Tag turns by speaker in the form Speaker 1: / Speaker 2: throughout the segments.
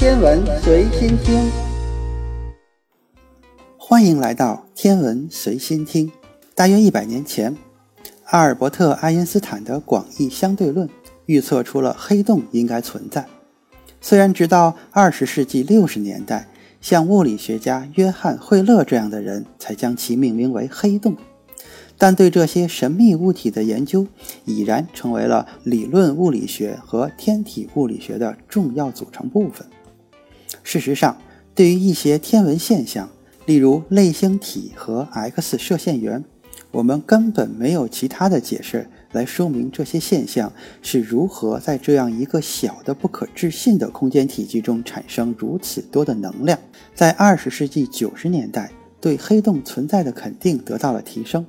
Speaker 1: 天文随心听，
Speaker 2: 欢迎来到天文随心听。大约一百年前，阿尔伯特·爱因斯坦的广义相对论预测出了黑洞应该存在。虽然直到二十世纪六十年代，像物理学家约翰·惠勒这样的人才将其命名为黑洞。但对这些神秘物体的研究已然成为了理论物理学和天体物理学的重要组成部分。事实上，对于一些天文现象，例如类星体和 X 射线源，我们根本没有其他的解释来说明这些现象是如何在这样一个小的不可置信的空间体积中产生如此多的能量。在二十世纪九十年代，对黑洞存在的肯定得到了提升。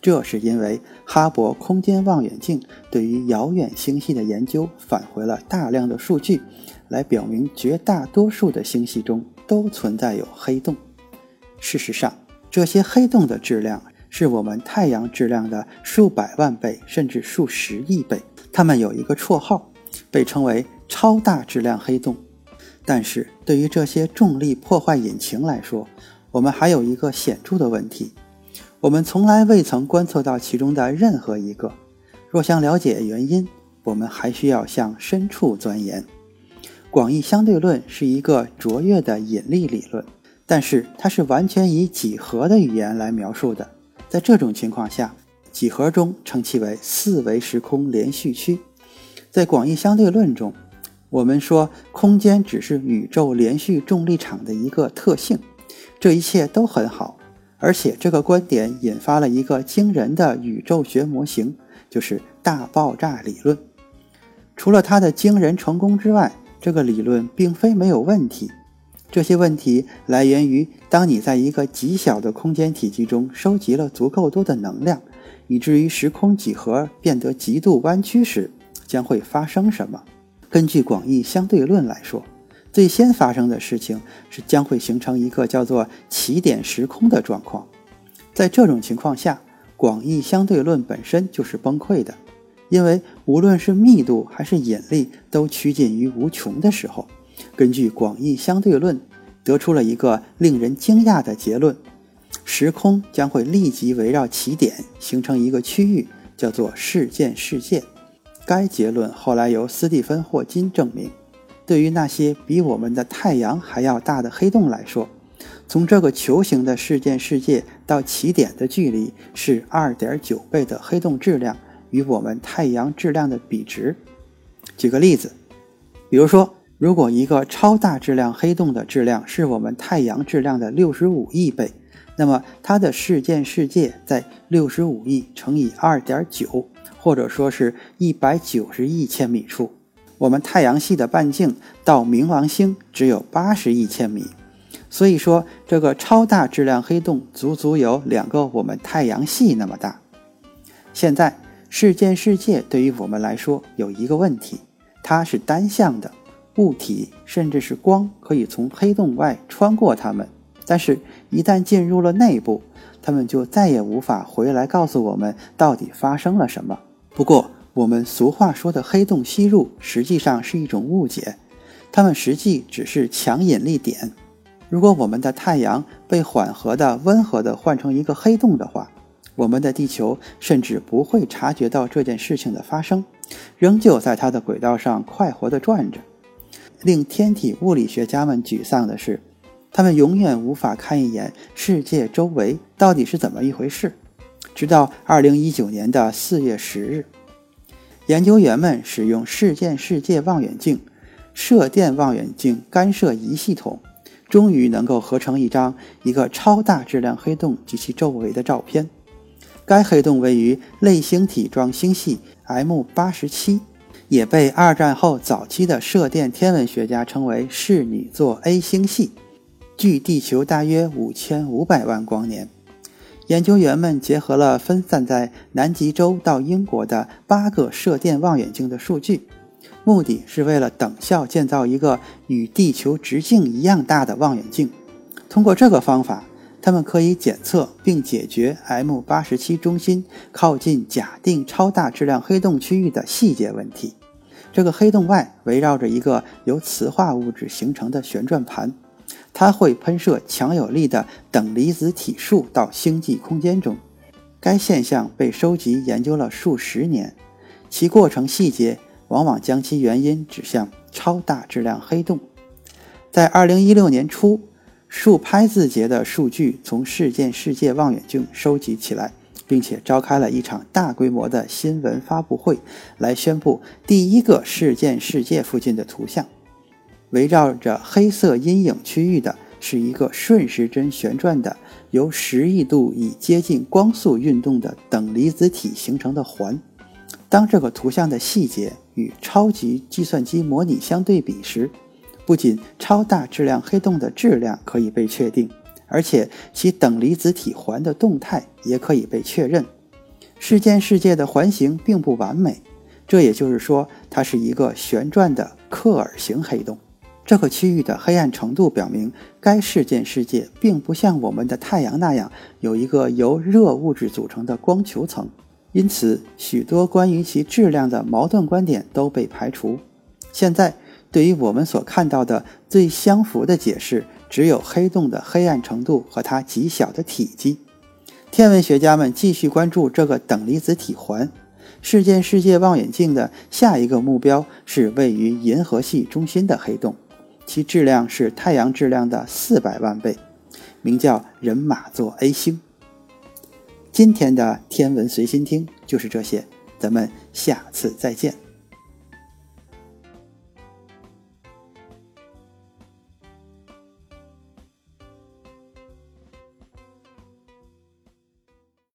Speaker 2: 这是因为哈勃空间望远镜对于遥远星系的研究返回了大量的数据，来表明绝大多数的星系中都存在有黑洞。事实上，这些黑洞的质量是我们太阳质量的数百万倍甚至数十亿倍。它们有一个绰号，被称为超大质量黑洞。但是对于这些重力破坏引擎来说，我们还有一个显著的问题。我们从来未曾观测到其中的任何一个。若想了解原因，我们还需要向深处钻研。广义相对论是一个卓越的引力理论，但是它是完全以几何的语言来描述的。在这种情况下，几何中称其为四维时空连续区。在广义相对论中，我们说空间只是宇宙连续重力场的一个特性。这一切都很好。而且这个观点引发了一个惊人的宇宙学模型，就是大爆炸理论。除了它的惊人成功之外，这个理论并非没有问题。这些问题来源于当你在一个极小的空间体积中收集了足够多的能量，以至于时空几何变得极度弯曲时，将会发生什么。根据广义相对论来说。最先发生的事情是将会形成一个叫做起点时空的状况，在这种情况下，广义相对论本身就是崩溃的，因为无论是密度还是引力都趋近于无穷的时候，根据广义相对论得出了一个令人惊讶的结论：时空将会立即围绕起点形成一个区域，叫做事件世界。该结论后来由斯蒂芬·霍金证明。对于那些比我们的太阳还要大的黑洞来说，从这个球形的事件世界到起点的距离是二点九倍的黑洞质量与我们太阳质量的比值。举个例子，比如说，如果一个超大质量黑洞的质量是我们太阳质量的六十五亿倍，那么它的事件世界在六十五亿乘以二点九，或者说是一百九十亿千米处。我们太阳系的半径到冥王星只有八十亿千米，所以说这个超大质量黑洞足足有两个我们太阳系那么大。现在事件世界对于我们来说有一个问题，它是单向的，物体甚至是光可以从黑洞外穿过它们，但是，一旦进入了内部，它们就再也无法回来告诉我们到底发生了什么。不过，我们俗话说的黑洞吸入，实际上是一种误解，它们实际只是强引力点。如果我们的太阳被缓和的、温和的换成一个黑洞的话，我们的地球甚至不会察觉到这件事情的发生，仍旧在它的轨道上快活地转着。令天体物理学家们沮丧的是，他们永远无法看一眼世界周围到底是怎么一回事。直到2019年的4月10日。研究员们使用事件世界望远镜、射电望远镜干涉仪系统，终于能够合成一张一个超大质量黑洞及其周围的照片。该黑洞位于类星体状星系 M 八十七，也被二战后早期的射电天文学家称为室女座 A 星系，距地球大约五千五百万光年。研究员们结合了分散在南极洲到英国的八个射电望远镜的数据，目的是为了等效建造一个与地球直径一样大的望远镜。通过这个方法，他们可以检测并解决 M 八十七中心靠近假定超大质量黑洞区域的细节问题。这个黑洞外围绕着一个由磁化物质形成的旋转盘，它会喷射强有力的等离子体束到星际空间中。该现象被收集研究了数十年，其过程细节往往将其原因指向超大质量黑洞。在2016年初，数拍字节的数据从事件世界望远镜收集起来，并且召开了一场大规模的新闻发布会，来宣布第一个事件世界附近的图像。围绕着黑色阴影区域的。是一个顺时针旋转的、由十亿度以接近光速运动的等离子体形成的环。当这个图像的细节与超级计算机模拟相对比时，不仅超大质量黑洞的质量可以被确定，而且其等离子体环的动态也可以被确认。事件世界的环形并不完美，这也就是说，它是一个旋转的克尔型黑洞。这个区域的黑暗程度表明，该事件世界并不像我们的太阳那样有一个由热物质组成的光球层，因此许多关于其质量的矛盾观点都被排除。现在，对于我们所看到的最相符的解释，只有黑洞的黑暗程度和它极小的体积。天文学家们继续关注这个等离子体环。事件世界望远镜的下一个目标是位于银河系中心的黑洞。其质量是太阳质量的四百万倍，名叫人马座 A 星。今天的天文随心听就是这些，咱们下次再见。